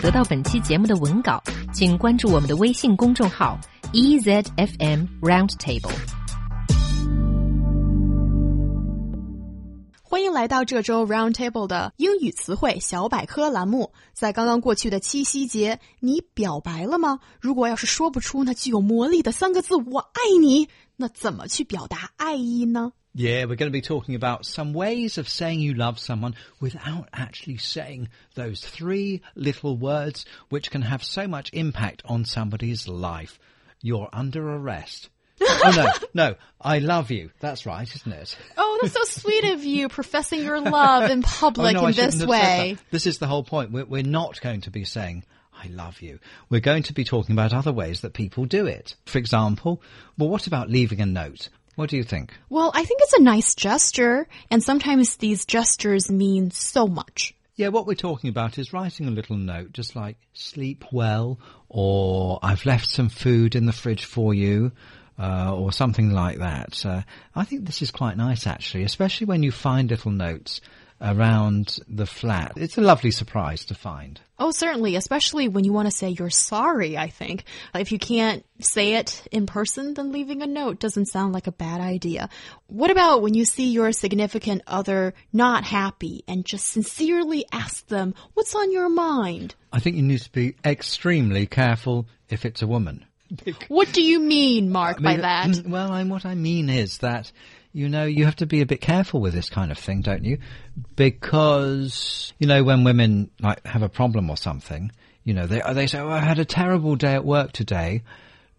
得到本期节目的文稿，请关注我们的微信公众号 EZFM Roundtable。欢迎来到这周 Roundtable 的英语词汇小百科栏目。在刚刚过去的七夕节，你表白了吗？如果要是说不出那具有魔力的三个字“我爱你”，那怎么去表达爱意呢？Yeah, we're going to be talking about some ways of saying you love someone without actually saying those three little words which can have so much impact on somebody's life. You're under arrest. oh no, no, I love you. That's right, isn't it? Oh, that's so sweet of you, professing your love in public oh, no, in this way. This is the whole point. We're, we're not going to be saying, I love you. We're going to be talking about other ways that people do it. For example, well, what about leaving a note? What do you think? Well, I think it's a nice gesture, and sometimes these gestures mean so much. Yeah, what we're talking about is writing a little note, just like sleep well, or I've left some food in the fridge for you, uh, or something like that. Uh, I think this is quite nice actually, especially when you find little notes around the flat. It's a lovely surprise to find. Oh, certainly, especially when you want to say you're sorry, I think. If you can't say it in person, then leaving a note doesn't sound like a bad idea. What about when you see your significant other not happy and just sincerely ask them, what's on your mind? I think you need to be extremely careful if it's a woman. What do you mean, Mark, by mean, that? mm, Well, I, what I mean is that, you know, you have to be a bit careful with this kind of thing, don't you? Because, you know, when women like have a problem or something, you know, they they say, "Oh, I had a terrible day at work today,"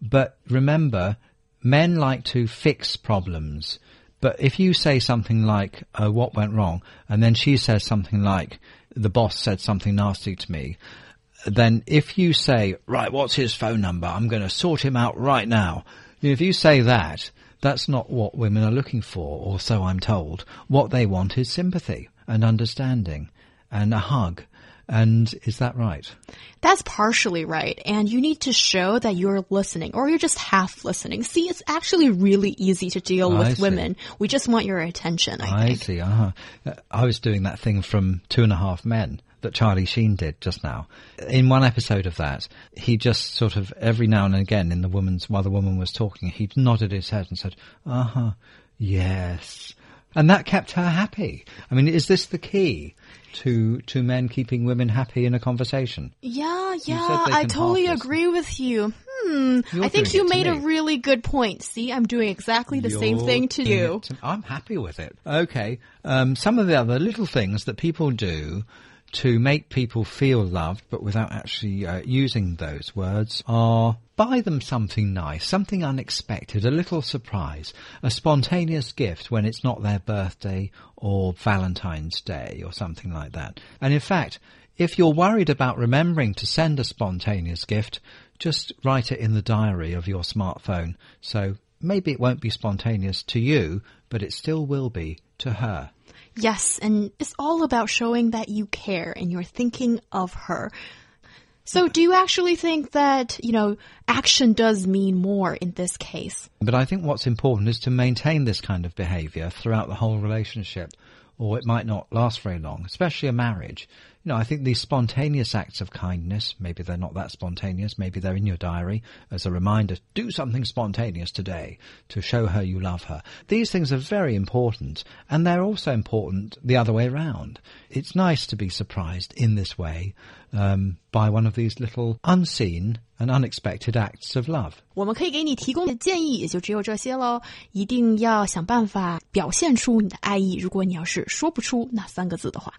but remember, men like to fix problems. But if you say something like, "Oh, what went wrong," and then she says something like, "The boss said something nasty to me," then if you say, right, what's his phone number? I'm going to sort him out right now. If you say that, that's not what women are looking for, or so I'm told. What they want is sympathy and understanding and a hug. And is that right? That's partially right. And you need to show that you're listening or you're just half listening. See, it's actually really easy to deal I with see. women. We just want your attention, I, I see. Uh-huh. Uh, I was doing that thing from Two and a Half Men that Charlie Sheen did just now. In one episode of that, he just sort of every now and again, in the woman's while the woman was talking, he nodded his head and said, "Uh huh, yes," and that kept her happy. I mean, is this the key to to men keeping women happy in a conversation? Yeah, yeah, I totally agree with you. Hmm, I think you made a really good point. See, I'm doing exactly the same You're thing to you. to- I'm happy with it. Okay. Um, some of the other little things that people do to make people feel loved, but without actually uh, using those words, are buy them something nice, something unexpected, a little surprise, a spontaneous gift when it's not their birthday or Valentine's Day or something like that. And in fact, if you're worried about remembering to send a spontaneous gift, just write it in the diary of your smartphone. So maybe it won't be spontaneous to you, but it still will be to her. Yes, and it's all about showing that you care and you're thinking of her. So, do you actually think that, you know, action does mean more in this case? But I think what's important is to maintain this kind of behaviour throughout the whole relationship, or it might not last very long, especially a marriage You know, I think these spontaneous acts of kindness, maybe they're not that spontaneous, maybe they're in your diary as a reminder, do something spontaneous today to show her you love her. These things are very important, and they're also important the other way around. It's nice to be surprised in this way um, by one of these little unseen and unexpected acts of love. 我们可以给你提供的建议也就只有这些喽。一定要想办法表现出你的爱意。如果你要是说不出那三个字的话。